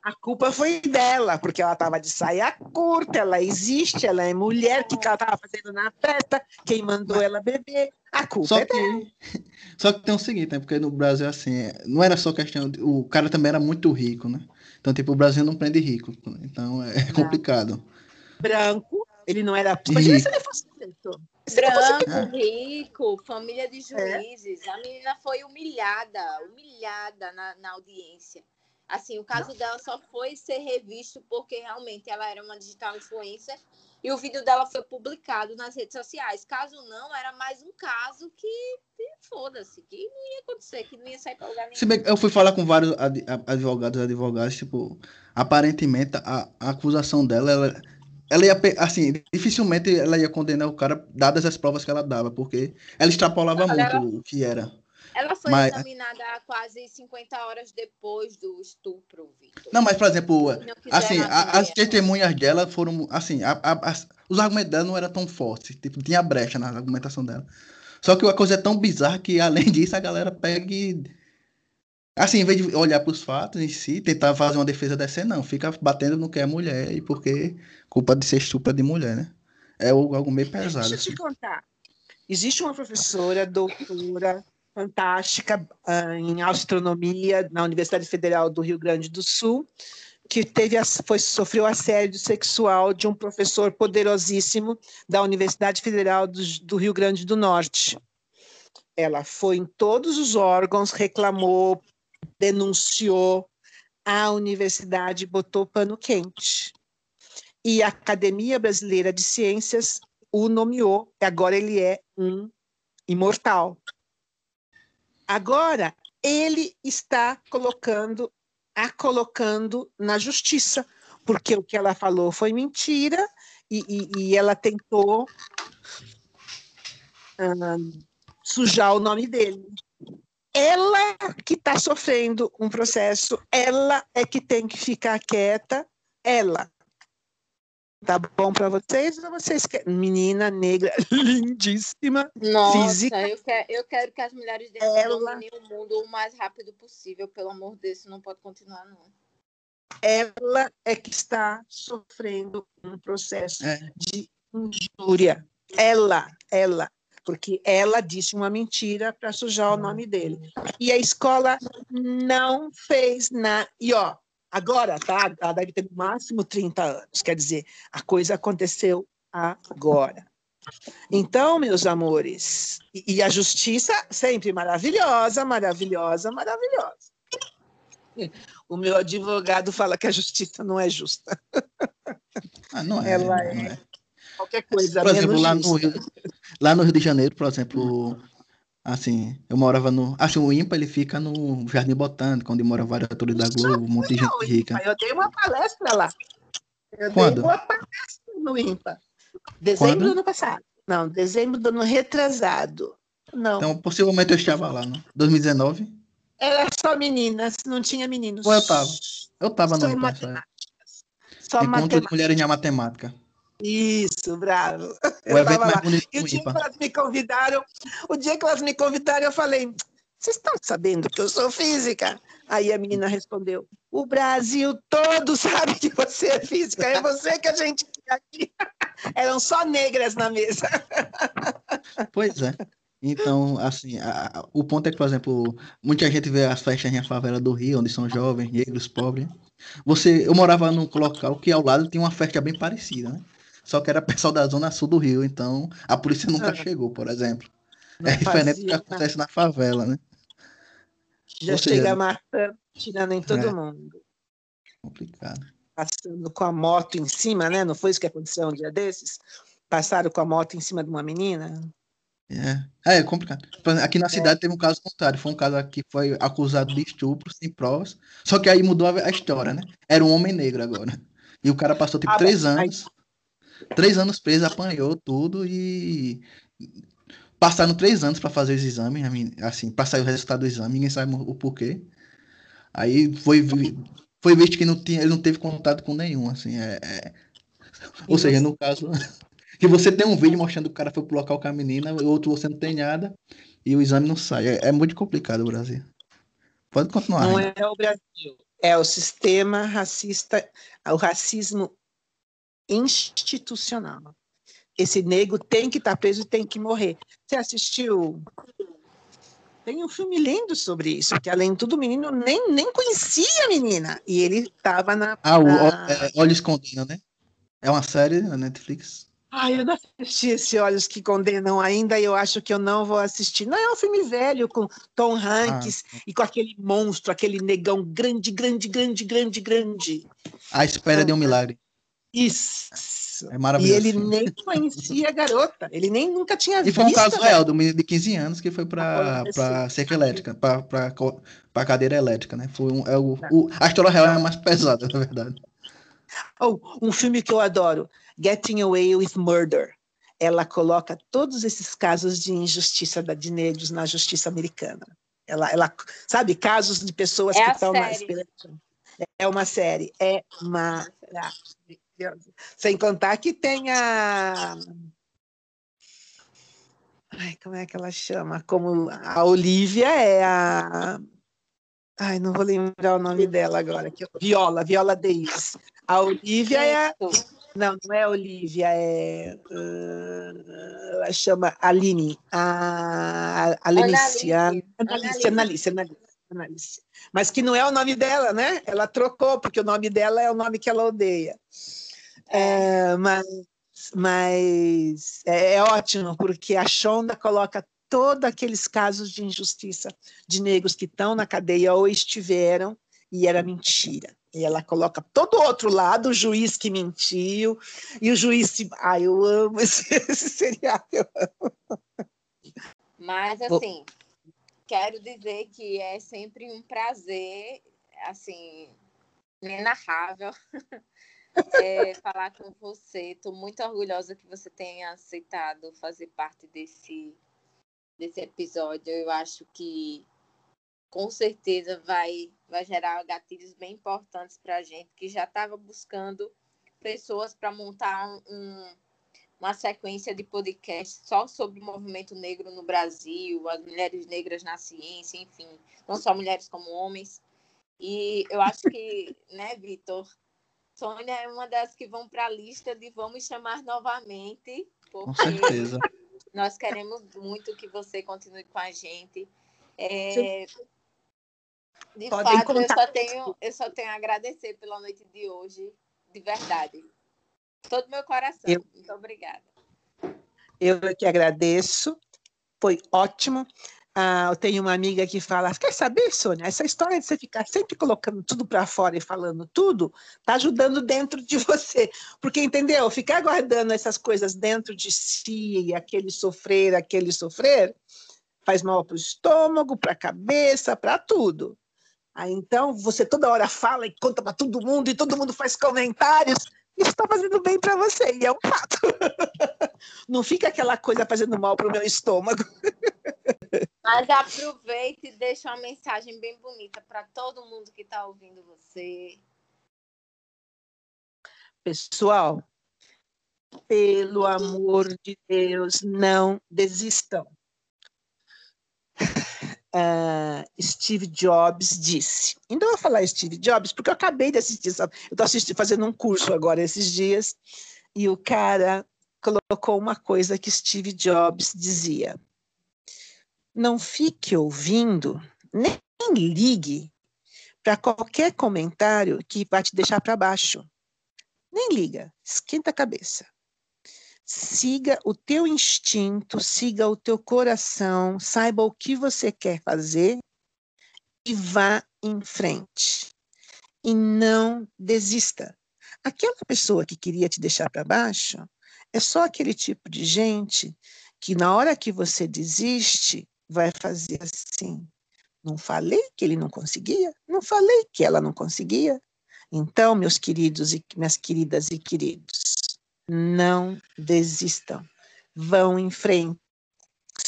B: A culpa foi dela, porque ela estava de saia curta, ela existe, ela é mulher, o que, ela estava fazendo na festa, quem mandou ela beber, a culpa só é
C: que,
B: dela.
C: Só que tem o seguinte, né? porque no Brasil, assim, não era só questão, de, o cara também era muito rico, né? Então, tipo, o Brasil não prende rico, então é complicado.
B: Branco, ele não era... Imagina se ele fosse preto.
A: Branco, rico, família de é. juízes. É. A menina foi humilhada, humilhada na, na audiência. Assim, o caso Não. dela só foi ser revisto porque realmente ela era uma digital influencer e o vídeo dela foi publicado nas redes sociais. Caso não, era mais um caso que foda-se, que não ia acontecer, que não ia sair para lugar nenhum. Se
C: bem eu fui falar com vários advogados e advogadas, tipo, aparentemente a, a acusação dela, ela, ela ia, assim, dificilmente ela ia condenar o cara, dadas as provas que ela dava, porque ela extrapolava muito ela... o que era.
A: Ela foi mas... examinada quase 50 horas depois do estupro, Victor.
C: Não, mas, por exemplo, assim, a, as testemunhas dela foram, assim, a, a, os argumentos dela não eram tão fortes, tipo, tinha brecha na argumentação dela. Só que a coisa é tão bizarra que, além disso, a galera pega e... Assim, em vez de olhar para os fatos em si, tentar fazer uma defesa dessa, não. Fica batendo no que é mulher e porque culpa de ser estupra de mulher, né? É algo meio pesado.
B: Deixa eu te assim. contar. Existe uma professora, doutora, fantástica uh, em astronomia na Universidade Federal do Rio Grande do Sul, que teve foi sofreu assédio sexual de um professor poderosíssimo da Universidade Federal do, do Rio Grande do Norte. Ela foi em todos os órgãos, reclamou, denunciou, a universidade botou pano quente. E a Academia Brasileira de Ciências o nomeou, agora ele é um imortal. Agora, ele está colocando, a colocando na justiça, porque o que ela falou foi mentira e, e, e ela tentou sujar o nome dele. Ela que está sofrendo um processo, ela é que tem que ficar quieta, ela. Tá bom para vocês ou vocês querem? Menina negra, lindíssima,
A: Nossa,
B: física.
A: Eu, quero, eu quero que as mulheres Ela... dominem o mundo o mais rápido possível. Pelo amor de Deus, não pode continuar, não.
B: ela é que está sofrendo um processo
C: É.
B: de injúria. Ela, ela, porque ela disse uma mentira para sujar o nome dele. E a escola não fez nada. E ó, agora, tá? Ela deve ter no máximo 30 anos. Quer dizer, a coisa aconteceu agora. Então, meus amores, e, e a justiça sempre maravilhosa, maravilhosa, maravilhosa. O meu advogado fala que a justiça não é justa.
C: Ah, não é.
B: Ela
C: não
B: é. Qualquer coisa
C: Por exemplo, lá no,
B: justa.
C: Rio, lá no Rio de Janeiro, por exemplo, assim, eu morava no. Assim, o IMPA ele fica no Jardim Botânico, onde moram vários atores da Globo, um monte de gente rica.
B: Eu dei uma palestra lá. Eu
C: Quando?
B: dei uma palestra no IMPA. Dezembro
C: Quando?
B: do ano passado. Não, dezembro do ano retrasado. Não,
C: Então, possivelmente eu estava lá, né? 2019.
B: era só meninas, não tinha meninos.
C: Ou eu tava. Eu tava no
B: Só
C: IMPA. época.
B: matemáticas. Só
C: Encontro de
B: matemática.
C: mulheres em matemática.
B: Isso, bravo.
C: O
B: Eu tava lá. E o dia que elas me convidaram, o dia que elas me convidaram, eu falei: vocês estão sabendo que eu sou física? Aí a menina respondeu: o Brasil todo sabe que você é física, é você que a gente quer aqui. Eram só negras na mesa.
C: Pois é. Então, assim, a- a- o ponto é que, por exemplo, muita gente vê as festas na favela do Rio, onde são jovens, negros, pobres. Você, eu morava num local que ao lado tinha uma festa bem parecida, né? Só que era pessoal da zona sul do Rio, então a polícia nunca
B: Ah.
C: chegou, por exemplo.
B: Não
C: é diferente do que
B: nada.
C: acontece na favela, né?
B: Já
C: Ou seja,
B: chega matando, tirando em todo
C: É.
B: mundo.
C: Complicado.
B: Passando com a moto em cima, né? Não foi isso que aconteceu um dia desses? Passaram com a moto em cima de uma menina?
C: É, é complicado. Por exemplo, Aqui na cidade teve um caso contrário. Foi um cara que foi acusado de estupro sem provas. Só que aí mudou a história, né? Era um homem negro agora. E o cara passou tipo
B: Ah,
C: três
B: aí-
C: anos. Três anos preso, apanhou tudo e. Passaram três anos para fazer os exames, mim- assim, para sair o resultado do exame, ninguém sabe o porquê. Aí foi, foi visto que não tinha, ele não teve contato com nenhum, assim, é, é- Ou seja, no caso, que você tem um vídeo mostrando que o cara foi pro local com a menina, o outro você não tem nada, e o exame não sai. É, é muito complicado o Brasil. Pode continuar.
B: Não
C: Rainha.
B: é o Brasil, é o sistema racista, o racismo institucional. Esse nego tem que estar preso e tem que morrer. Você assistiu? Tem um filme lindo sobre isso, que além de tudo, o menino nem, nem conhecia a menina. E ele estava na.
C: Ah, o
B: na-
C: é, Olhos Condenam, né? É uma série na Netflix.
B: Ai, eu não assisti esse Olhos que Condenam ainda e eu acho que eu não vou assistir. Não, é um filme velho com Tom Hanks e com aquele monstro, aquele negão grande, grande, grande, grande, grande.
C: A Espera de um Milagre.
B: Isso.
C: É
B: E
C: maravilhoso.
B: ele
C: esse filme.
B: nem conhecia a garota, ele nem nunca tinha
C: E
B: visto.
C: foi um caso real do menino de 15 anos que foi para
B: Aconteceu.
C: para cerca elétrica, para para cadeira elétrica, né? Foi um, é o, o- a história real é a mais pesada, na verdade.
B: Oh, um filme que eu adoro, Getting Away with Murder. Ela coloca todos esses casos de injustiça da- de negros na justiça americana. Ela, ela sabe, casos de pessoas
A: É
B: que estão esperança. É uma série, é maravilhosa. Sem contar que tem a. Ai, como é que ela chama? Como a Olivia é a. Ai, não vou lembrar o nome dela agora. Viola, Viola Davis. A Olivia é a. Não, não é Olivia, é. ah, ela chama Aline. A, a Lenice. Analice, Analice. Mas que não é o nome dela, né? Ela trocou, porque o nome dela é o nome que ela odeia. É, mas mas é, é ótimo, porque a Shonda coloca todos aqueles casos de injustiça de negros que estão na cadeia ou estiveram, e era mentira. E ela coloca todo o outro lado, o juiz que mentiu, e o juiz. Se... Ai, eu amo esse, esse seriado. eu amo.
A: Mas,
B: Vou-
A: assim, quero dizer que é sempre um prazer, assim, inenarrável é, falar com você. Estou muito orgulhosa que você tenha aceitado fazer parte desse, desse episódio. Eu acho que, com certeza, vai, vai gerar gatilhos bem importantes para a gente, que já estava buscando pessoas para montar um- um uma sequência de podcast só sobre o movimento negro no Brasil, as mulheres negras na ciência, enfim, não só mulheres como homens. E eu acho que, né, Vitor? Sônia é uma das que vão para a lista de vamos chamar novamente,
C: Com certeza.
A: nós queremos muito que você continue com a gente. É, de Podem fato, eu só, tenho, eu só tenho a agradecer pela noite de hoje, de verdade. Todo meu coração. Eu, muito obrigada.
B: Eu que agradeço. Foi ótimo. Ah, eu tenho uma amiga que fala: quer saber, Sônia? Essa história de você ficar sempre colocando tudo para fora e falando tudo, tá ajudando dentro de você. Porque, entendeu? Ficar guardando essas coisas dentro de si, aquele sofrer, aquele sofrer, faz mal para o estômago, para a cabeça, para tudo. Aí, então, você toda hora fala e conta para todo mundo, e todo mundo faz comentários. Isso está fazendo bem para você, e é um fato. Não fica aquela coisa fazendo mal para o meu estômago.
A: Mas aproveite e deixe uma mensagem bem bonita para todo mundo que está ouvindo você.
B: Pessoal, pelo amor de Deus, não desistam. Uh, Steve Jobs disse. Então, eu vou falar Steve Jobs porque eu acabei de assistir, eu estou fazendo um curso agora esses dias, e o cara colocou uma coisa que Steve Jobs dizia não fique ouvindo, nem ligue para qualquer comentário que vai te deixar para baixo. Nem liga, esquenta a cabeça. Siga o teu instinto, siga o teu coração, saiba o que você quer fazer e vá em frente. E não desista. Aquela pessoa que queria te deixar para baixo é só aquele tipo de gente que, na hora que você desiste, vai fazer assim. Não falei que ele não conseguia? Não falei que ela não conseguia? Então, meus queridos e minhas queridas e queridos, não desistam. Vão em frente.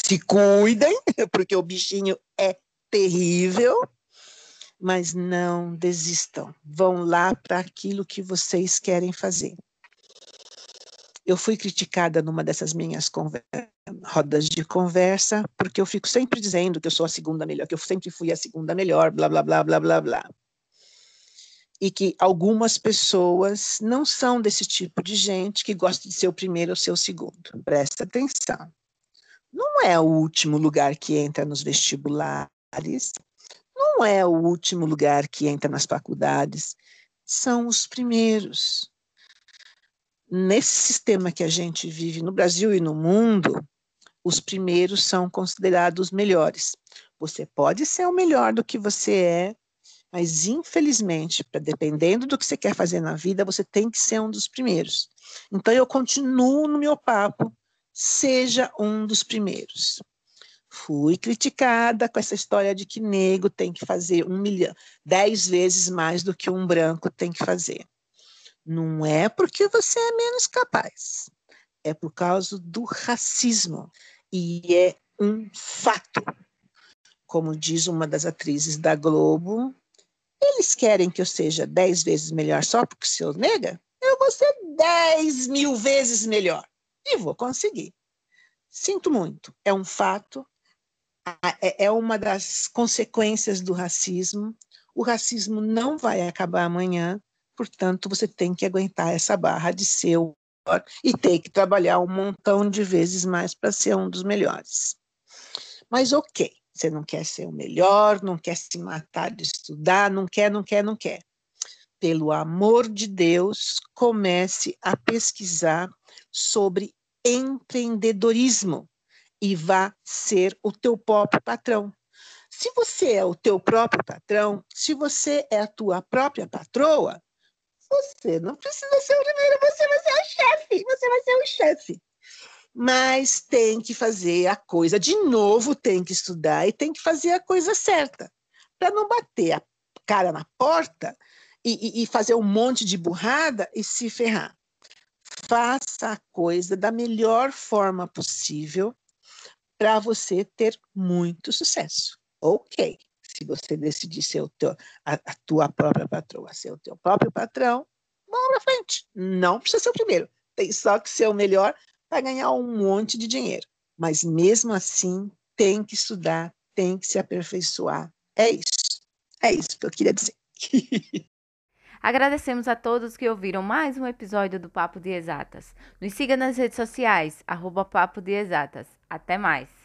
B: Se cuidem, porque o bichinho é terrível, mas não desistam. Vão lá para aquilo que vocês querem fazer. Eu fui criticada numa dessas minhas rodas de conversa, porque eu fico sempre dizendo que eu sou a segunda melhor, que eu sempre fui a segunda melhor, blá, blá, blá, blá, blá, blá. E que algumas pessoas não são desse tipo de gente que gosta de ser o primeiro ou ser o segundo. Presta atenção. Não é o último lugar que entra nos vestibulares, não é o último lugar que entra nas faculdades, são os primeiros nesse sistema que a gente vive no Brasil e no mundo, os primeiros são considerados melhores. Você pode ser o melhor do que você é, mas infelizmente, dependendo do que você quer fazer na vida, você tem que ser um dos primeiros. Então eu continuo no meu papo, seja um dos primeiros. Fui criticada com essa história de que negro tem que fazer um milhão, dez vezes mais do que um branco tem que fazer. Não é porque você é menos capaz, é por causa do racismo. E é um fato. Como diz uma das atrizes da Globo, eles querem que eu seja dez vezes melhor só porque sou nega? Eu vou ser dez mil vezes melhor. E vou conseguir. Sinto muito, é um fato, é, é uma das consequências do racismo. O racismo não vai acabar amanhã, Portanto, você tem que aguentar essa barra de ser o melhor e ter que trabalhar um montão de vezes mais para ser um dos melhores. Mas ok, você não quer ser o melhor, não quer se matar de estudar, não quer, não quer, não quer. Pelo amor de Deus, comece a pesquisar sobre empreendedorismo e vá ser o teu próprio patrão. Se você é o teu próprio patrão, se você é a tua própria patroa, você não precisa ser o primeiro, você vai ser o chefe, você vai ser o chefe. Mas tem que fazer a coisa de novo, tem que estudar e tem que fazer a coisa certa, para não bater a cara na porta e, e, e fazer um monte de burrada e se ferrar. Faça a coisa da melhor forma possível para você ter muito sucesso. Ok se você decidir ser o teu, a, a tua própria patroa, ser o teu próprio patrão, vamos para frente. Não precisa ser o primeiro. Tem só que ser o melhor para ganhar um monte de dinheiro. Mas mesmo assim, tem que estudar, tem que se aperfeiçoar. É isso. É isso que eu queria dizer.
D: Agradecemos a todos que ouviram mais um episódio do Papo de Exatas. Nos siga nas redes sociais, arroba Papo de Exatas. Até mais!